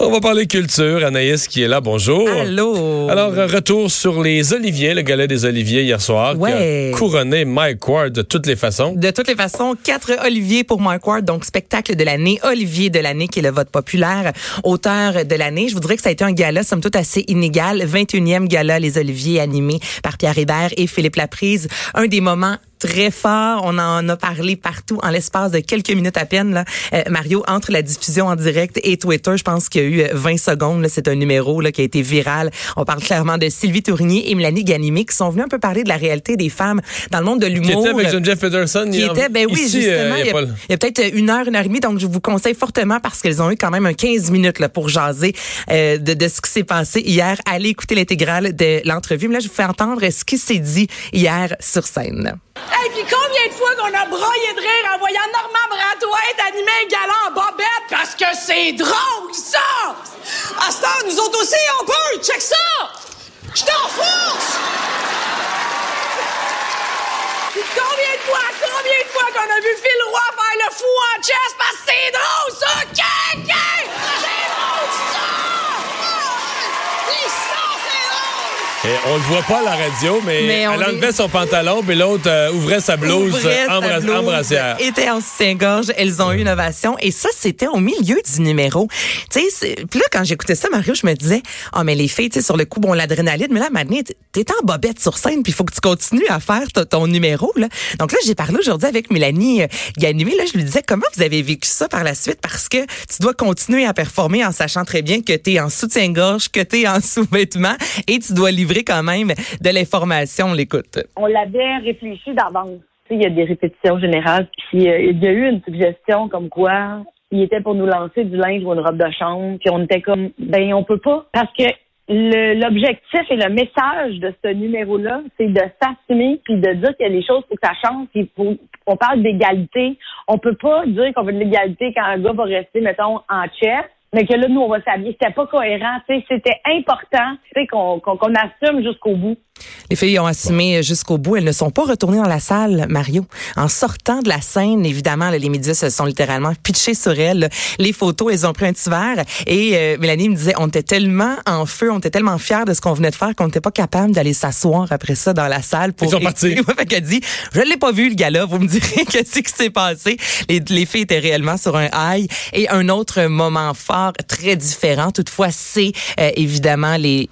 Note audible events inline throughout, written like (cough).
On va parler culture. Anaïs qui est là, bonjour. Allô. Alors, euh, retour sur les Oliviers, le galet des Oliviers hier soir, Ouais. qui a couronné Mike Ward de toutes les façons. De toutes les façons, quatre Olivier pour Mike Ward, donc spectacle de l'année, Olivier de l'année qui est le vote populaire, auteur de l'année. Je vous dirais que ça a été un gala somme toute assez inégal, 21e gala les Oliviers animé par Pierre Hébert et Philippe Laprise, un des moments très fort. On en a parlé partout en l'espace de quelques minutes à peine. Là. Euh, Mario, entre la diffusion en direct et Twitter, je pense qu'il y a eu euh, 20 secondes. là. C'est un numéro là, qui a été viral. On parle clairement de Sylvie Tournier et Mélanie Ganimé qui sont venus un peu parler de la réalité des femmes dans le monde de Qui l'humour. était avec Geneviève Peterson Qui était, ben oui, Ici, euh, justement, il y a a peut-être une heure, une heure et demie, donc je vous conseille fortement parce qu'elles ont eu quand même un 15 minutes là, pour jaser euh, de, de ce qui s'est passé hier. Allez écouter l'intégrale de l'entrevue. Mais là, je vous fais entendre ce qui s'est dit hier sur scène. Hey, puis combien de fois qu'on a broyé de rire en voyant Normand Bratoit animer un galant en bobette? Parce que c'est drôle, ça! À ce temps, nous autres aussi, on peut! Check ça! Je t'en force! Puis combien de fois, combien de fois qu'on a vu Phil Roy faire le fou en chess? Parce que c'est drôle, ça! Qu'est, qu'est? C'est drôle, ça! Les sons, c'est drôle! Et on le voit pas à la radio, mais, Mais elle est- enlevait son pantalon, puis l'autre euh, ouvrait sa blouse, Ouvrait euh, sa embra- blouse, embrassière. était en soutien-gorge. Elles ont eu une ovation. Et ça, c'était au milieu du numéro. Tu sais, puis là, quand j'écoutais ça, Mario, je me disais, ah, mais les filles, tu sais, sur le coup, bon, l'adrénaline, mais là, maintenant, t'es en bobette sur scène, puis il faut que tu continues à faire ton, ton numéro, là. Donc là, j'ai parlé aujourd'hui avec Mélanie euh, Ganimé. Là, je lui disais, comment vous avez vécu ça par la suite? Parce que tu dois continuer à performer en sachant très bien que t'es en soutien-gorge, que t'es en (laughs) sous-vêtements, et tu dois livrer quand même de l'information. On l'écoute. on l'avait réfléchi d'avance. Il y a des répétitions générales, puis euh, il y a eu une suggestion comme quoi il était pour nous lancer du linge ou une robe de chambre, puis on était comme ben on peut pas parce que l'objectif et le message de ce numéro-là, c'est de s'assumer puis de dire qu'il y a des choses pour que ça change. Puis on parle d'égalité. On peut pas dire qu'on veut de l'égalité quand un gars va rester, mettons, en chess, mais que là, nous, on va s'habiller. C'était pas cohérent. Tu sais, C'était important tu sais, qu'on qu'on qu'on assume jusqu'au bout. Les filles ont assumé jusqu'au bout. Elles ne sont pas retournées dans la salle, Mario. En sortant de la scène, évidemment, là, les médias se sont littéralement pitchés sur elles. Les photos, elles ont pris un petit verre. Et euh, Mélanie me disait, on était tellement en feu, on était tellement fiers de ce qu'on venait de faire qu'on n'était pas capable d'aller s'asseoir après ça dans la salle. Pour Ils sont partis. (laughs) Fait qu'elle dit, je l'ai pas vu, le gars-là. Vous me direz (laughs) qu'est-ce qui s'est passé. Les, les filles étaient réellement sur un high. Et un autre moment fort, très différent, toutefois, c'est euh, évidemment les,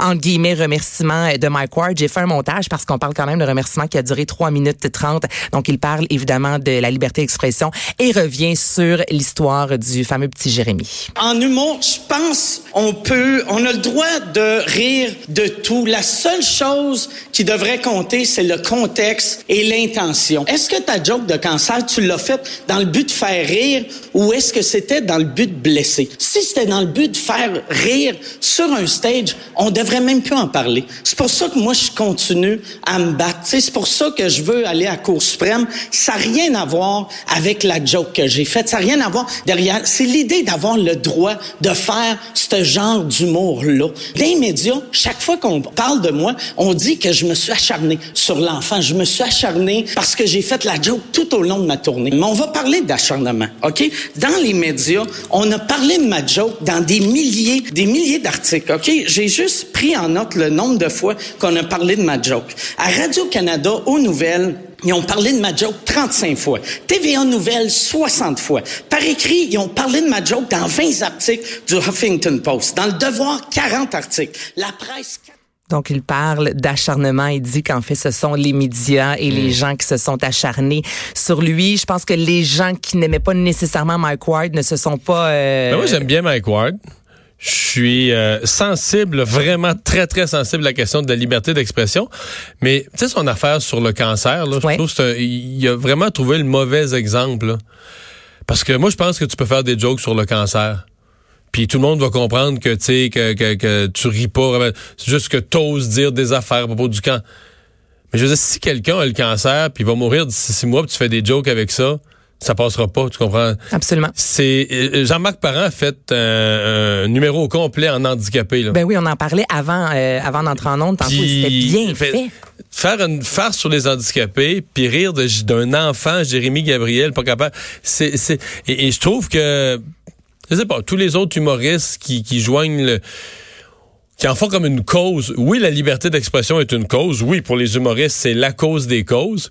entre guillemets, remerciements de Mike Ward. J'ai fait un montage parce qu'on parle quand même de remerciements qui a duré 3 minutes 30. Donc, il parle évidemment de la liberté d'expression et revient sur l'histoire du fameux petit Jérémy. En humour, je pense on peut, on a le droit de rire de tout. La seule chose qui devrait compter, c'est le contexte et l'intention. Est-ce que ta joke de cancer, tu l'as faite dans le but de faire rire ou est-ce que c'était dans le but de blesser? Si c'était dans le but de faire rire sur un stage, on devrait même plus en parler. C'est pour ça que moi, je continue à me battre. C'est pour ça que je veux aller à Cour suprême. Ça n'a rien à voir avec la joke que j'ai faite. Ça n'a rien à voir derrière. C'est l'idée d'avoir le droit de faire ce genre d'humour-là. Les médias, chaque fois qu'on parle de moi, on dit que je me suis acharné sur l'enfant. Je me suis acharné parce que j'ai fait la joke tout au long de ma tournée. Mais on va parler d'acharnement, OK? Dans les médias, on a parlé de ma joke dans des milliers, des milliers d'articles, OK? J'ai juste pris en note le nombre de fois qu'on a parlé de ma joke. À Radio-Canada, aux nouvelles, ils ont parlé de ma joke 35 fois. TVA Nouvelles, 60 fois. Par écrit, ils ont parlé de ma joke dans 20 articles du Huffington Post. Dans le Devoir, 40 articles. La presse, Donc, il parle d'acharnement. Il dit qu'en fait, ce sont les médias et les gens qui se sont acharnés sur lui. Je pense que les gens qui n'aimaient pas nécessairement Mike Ward ne se sont pas... euh, Ben, moi, j'aime bien Mike Ward. Je suis euh, sensible, vraiment très, très sensible à la question de la liberté d'expression. Mais, tu sais, son affaire sur le cancer, là, je trouve que c'est un- il a vraiment trouvé le mauvais exemple. là. Parce que moi, je pense que tu peux faire des jokes sur le cancer. Puis tout le monde va comprendre que, tu sais, que, que, que tu ris pas. C'est juste que t'oses dire des affaires à propos du camp. Mais je veux dire, si quelqu'un a le cancer, puis il va mourir d'ici six mois, puis tu fais des jokes avec ça, ça passera pas, tu comprends? Absolument. C'est euh, Jean-Marc Parent a fait un, un numéro complet en handicapé. Là. Ben oui, on en parlait avant, euh, avant d'entrer en onde. Tantôt, c'était bien fait- fait. Faire une farce sur les handicapés, puis rire d'un enfant, Jérémy Gabriel, pas capable. C'est, c'est, et, et je trouve que, je sais pas, tous les autres humoristes qui, qui joignent le, qui en font comme une cause. Oui, la liberté d'expression est une cause. Oui, pour les humoristes, c'est la cause des causes.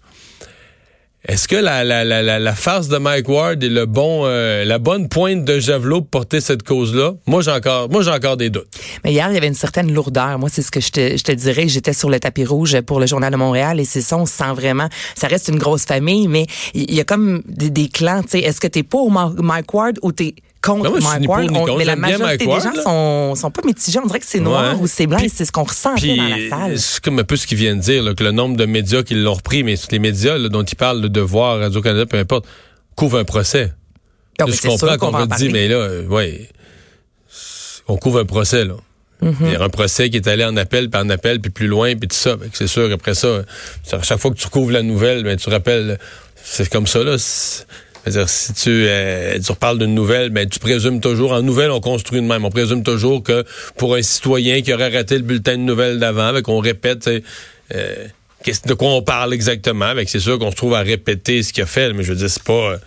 Est-ce que la, la, la, la, farce de Mike Ward est le bon, euh, la bonne pointe de javelot pour porter cette cause-là? Moi, j'ai encore, moi, j'ai encore des doutes. Mais hier, il y avait une certaine lourdeur. Moi, c'est ce que je te, je te dirais. J'étais sur le tapis rouge pour le Journal de Montréal et c'est ça, on sent vraiment. Ça reste une grosse famille, mais il y a comme des, des clans. Tu sais, est-ce que t'es pour Mike Ward ou t'es contre Ben moi, Mike pour Ward? On- mais la majorité des gens là. sont, sont pas mitigés. On dirait que c'est noir Ouais. ou c'est blanc. Puis- et c'est ce qu'on ressent Puis, dans la salle. c'est comme un peu ce qu'il vient de dire, là, que le nombre de médias qui l'ont repris, mais les médias là, dont il parle, le Devoir, Radio-Canada, peu importe, couvrent un procès. Ah, Là, mais je comprends qu'on dire, parler. mais là, euh, ouais, on couvre un procès, là. Il y a un procès qui est allé en appel, puis en appel, puis plus loin, puis tout ça. C'est sûr, après ça, à chaque fois que tu recouvres la nouvelle, ben, tu rappelles, c'est comme ça, là. C'est-à-dire, si tu, euh, tu reparles d'une nouvelle, ben, tu présumes toujours, en nouvelle, on construit de même. On présume toujours que pour un citoyen qui aurait raté le bulletin de nouvelles d'avant, avec on répète, tu sais, euh, de quoi on parle exactement. Avec c'est sûr qu'on se trouve à répéter ce qu'il a fait, mais je veux dire, c'est pas, euh,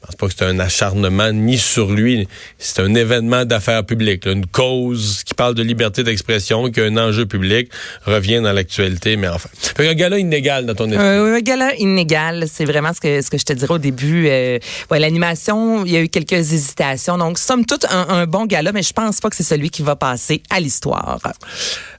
je pense pas que c'est un acharnement ni sur lui. C'est un événement d'affaires publiques, là, une cause qui parle de liberté d'expression, qui a un enjeu public, revient dans l'actualité, mais enfin. Fait qu'un gars-là inégal dans ton esprit. Euh, un gala inégal, c'est vraiment ce que ce que je te dirais au début. Euh, ouais, l'animation, il y a eu quelques hésitations. Donc, somme toute, un, un bon gala, mais je pense pas que c'est celui qui va passer à l'histoire.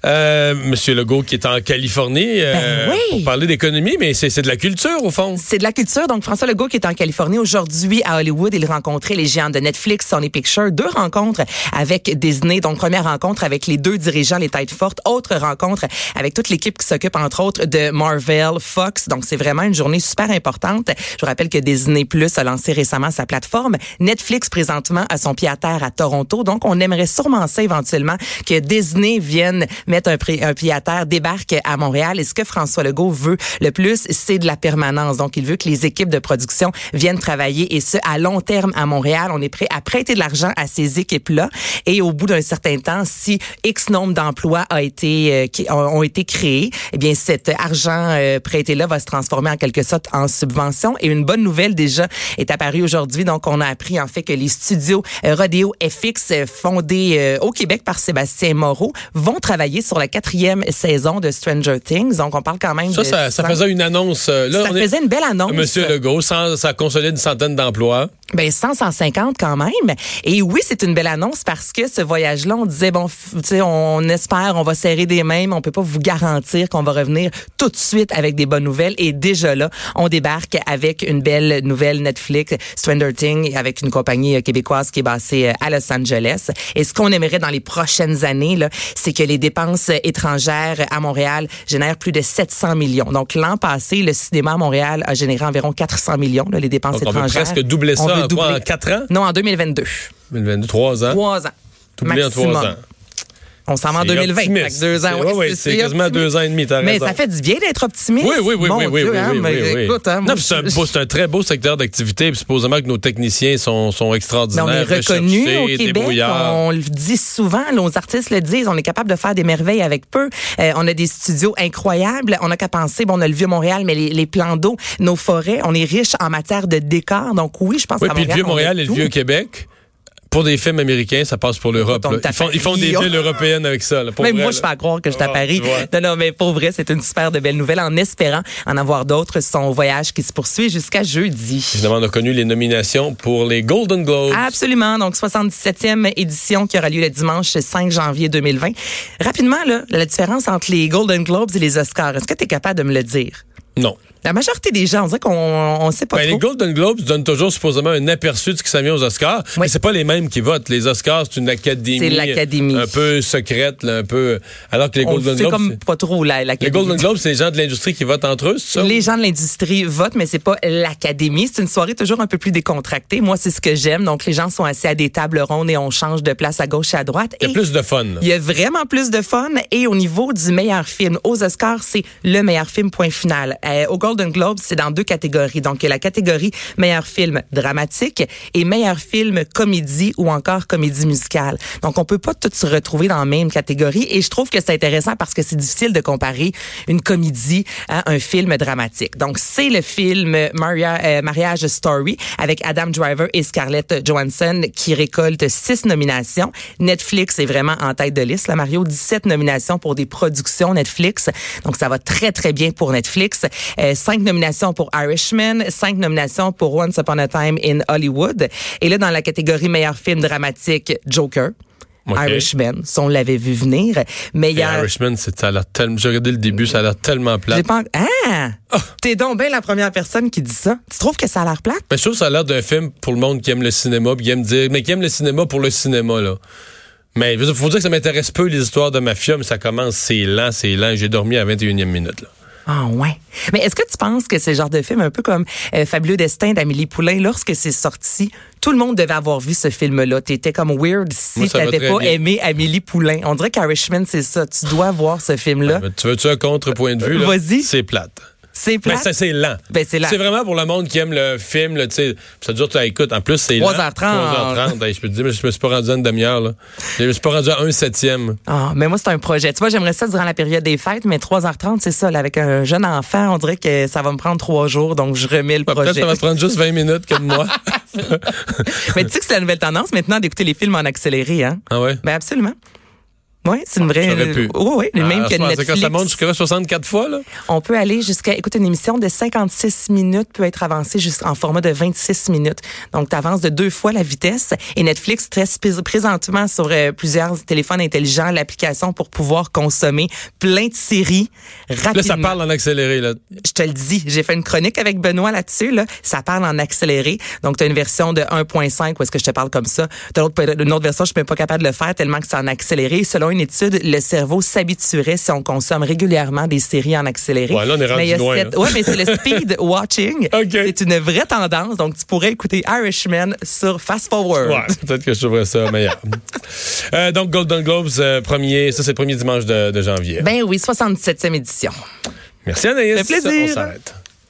Euh, Monsieur Legault qui est en Californie Ben oui. pour parler d'économie, mais c'est de la culture au fond. C'est de la culture. Donc, François Legault qui est en Californie aujourd'hui à Hollywood, il rencontrait les géants de Netflix, Sony Pictures. Deux rencontres avec Disney. Donc, première rencontre avec les deux dirigeants, les têtes fortes. Autre rencontre avec toute l'équipe qui s'occupe, entre autres, de Marvel, Fox. Donc, c'est vraiment une journée super importante. Je vous rappelle que Disney Plus a lancé récemment sa plateforme. Netflix, présentement, a son pied à terre à Toronto. Donc, on aimerait sûrement ça éventuellement que Disney vienne mettre un, un pied à terre, débarque à Montréal. Et ce que François Legault veut le plus, c'est de la permanence. Donc, il veut que les équipes de production viennent travailler et ce, à long terme à Montréal. On est prêt à prêter de l'argent à ces équipes-là. Et au bout d'un certain temps, si X nombre d'emplois a été, euh, qui ont, été créés, eh bien, cet argent euh, prêté-là va se transformer en quelque sorte en subvention. Et une bonne nouvelle déjà est apparue aujourd'hui. Donc, on a appris en fait que les studios euh, Rodeo FX fondés euh, au Québec par Sébastien Moreau vont travailler sur la quatrième saison de Stranger Things. Donc, on parle quand même Ça, de ça, ça faisait une annonce. Là, ça on est- faisait une belle annonce. Monsieur Legault, sans, ça consolide une centaine d'emplois. Ben 100, 150 quand même. Et oui, c'est une belle annonce parce que ce voyage-là, on disait bon, tu sais, on espère, on va serrer des mains, mais on peut pas vous garantir qu'on va revenir tout de suite avec des bonnes nouvelles. Et déjà là, on débarque avec une belle nouvelle Netflix, Stranger Things, avec une compagnie euh, québécoise qui est basée euh, à Los Angeles. Et ce qu'on aimerait dans les prochaines années, là, c'est que les dépenses étrangères à Montréal génèrent plus de 700 millions. Donc l'an passé, le cinéma à Montréal a généré environ 400 millions, là, les dépenses Donc, on presque doubler ça en quoi, en ans? Non, en 2022. 2022, trois ans. Trois ans. En ans. On s'en va en C'est 2020. optimiste. Fait que deux ans. C'est- ouais, ouais, ouais, c'est quasiment deux ans et demi, Mais raison. ça fait du bien d'être optimiste. Oui, oui, oui, Mon oui, oui, Dieu, oui, hein, oui, mais oui, oui. Écoute, hein, non, moi, puis c'est un, très beau secteur d'activité. Puis supposément que nos techniciens sont, sont Mais extraordinaires, on est reconnu recherchés, au Québec. On le dit souvent, nos artistes le disent. On est capable de faire des merveilles avec peu. Euh, on a des studios incroyables. On n'a qu'à penser, bon, on a le vieux Montréal, mais les, les plans d'eau, nos forêts, on est riche en matière de décor. Donc oui, je pense Oui, puis le vieux Montréal et le vieux Québec, pour des films américains, ça passe pour l'Europe. Ils font, ils font des villes européennes avec ça. là, pour Même vrai, moi, je fais à croire que je suis à Ah, Paris. Non, non, mais pour vrai, c'est une super de belle nouvelle en espérant en avoir d'autres. Son voyage qui se poursuit jusqu'à jeudi. Évidemment, on a connu les nominations pour les Golden Globes. Absolument. Donc, 77e édition qui aura lieu le dimanche 5 janvier 2020. Rapidement, là, la différence entre les Golden Globes et les Oscars, est-ce que tu es capable de me le dire? Non. La majorité des gens, on dirait qu'on on sait pas Ben, trop. les Golden Globes donnent toujours supposément un aperçu de ce qui s'en vient aux Oscars. Oui. Mais c'est pas les mêmes qui votent. Les Oscars, c'est une académie. C'est l'académie. Un peu secrète, là, un peu. Alors que les on Golden Globes. comme pas trop la, Les. Golden Globes, c'est les gens de l'industrie qui votent entre eux, c'est ça? Les gens de l'industrie votent, mais c'est pas l'académie. C'est une soirée toujours un peu plus décontractée. Moi, c'est ce que j'aime. Donc, les gens sont assis à des tables rondes et on change de place à gauche et à droite. Il y a plus de fun. Il y a vraiment plus de fun et au niveau du meilleur film, aux Oscars, c'est le meilleur film point final. Euh, Golden Globes, c'est dans deux catégories. Donc, il y a la catégorie meilleur film dramatique et meilleur film comédie ou encore comédie musicale. Donc, on peut pas tous se retrouver dans la même catégorie et je trouve que c'est intéressant parce que c'est difficile de comparer une comédie à un film dramatique. Donc, c'est le film Maria, euh, Mariage Story avec Adam Driver et Scarlett Johansson qui récolte six nominations. Netflix est vraiment en tête de liste. Là, Mario, 17 nominations pour des productions Netflix. Donc, ça va très, très bien pour Netflix. Euh, cinq nominations pour Irishman, cinq nominations pour Once Upon a Time in Hollywood. Et là, dans la catégorie meilleur film dramatique, Joker. OK. Irishman, si on l'avait vu venir. Mais il y Et a... Irishman, c'est, ça a l'air tellement, j'ai regardé le début, ça a l'air tellement pas... Ah! T'es donc bien la première personne qui dit ça. Tu trouves que ça a l'air plate? Mais je trouve que ça a l'air d'un film pour le monde qui aime le cinéma, puis qui aime dire, mais qui aime le cinéma pour le cinéma, là. Mais, il faut dire que ça m'intéresse peu, les histoires de mafia, mais ça commence, c'est lent, c'est lent. J'ai dormi à 21e minute, là. Ah ouais. Mais est-ce que tu penses que c'est le genre de film un peu comme euh, Fabuleux Destin d'Amélie Poulain, lorsque c'est sorti, tout le monde devait avoir vu ce film-là? T'étais comme weird si t'avais pas bien. aimé Amélie Poulain. On dirait qu'Irishman, c'est ça. Tu dois voir ce film-là. Tu veux-tu un contre-point de vue? Vas-y. C'est plate. C'est Mais plate. ça, c'est lent. Ben, c'est lent. C'est vraiment pour le monde qui aime le film, là, tu sais. Ça dure, tu écoute. En plus, c'est lent. 3h30. 3h30. Hey, je peux te dire, mais je me suis pas rendu à une demi-heure, là. Je me suis pas rendu à un septième. Ah, mais moi, c'est un projet. Tu vois, j'aimerais ça durant la période des fêtes, mais 3h30, c'est ça. Là, avec un jeune enfant, on dirait que ça va me prendre trois jours, donc je remets le Peut-être projet. ça va te prendre juste 20 minutes comme moi. (laughs) mais tu sais que c'est la nouvelle tendance maintenant d'écouter les films en accéléré, hein? ah ouais? Ben absolument. Oui, c'est une vraie. J'aurais pu. Oui, oui, même Ah, que c'est quand Netflix. ça monte jusqu'à 64 fois, là? On peut aller jusqu'à, écoute, une émission de 56 minutes peut être avancée jusqu'en format de 26 minutes. Donc, tu avances de deux fois la vitesse. Et Netflix teste prés- présentement sur euh, plusieurs téléphones intelligents l'application pour pouvoir consommer plein de séries rapidement. Là, ça parle en accéléré, là. Je te le dis, j'ai fait une chronique avec Benoît là-dessus. Là. Ça parle en accéléré. Donc, tu as une version de 1.5 où est-ce que je te parle comme ça. Tu as une autre version, je suis même pas capable de le faire tellement que c'est en accéléré. Selon une étude, le cerveau s'habituerait si on consomme régulièrement des séries en accéléré. Ouais, là, on est rendu mais loin, cette- là. Ouais, mais c'est le speed (laughs) watching. C'est une vraie tendance. Donc, tu pourrais écouter Irishman sur Fast Forward. Ouais, peut-être que je trouverais ça meilleur. (laughs) Euh, donc, Golden Globes, euh, premier, ça, c'est le premier dimanche de, de janvier. Ben oui, 67e édition. Merci, Anaïs. Ça fait plaisir. On s'arrête.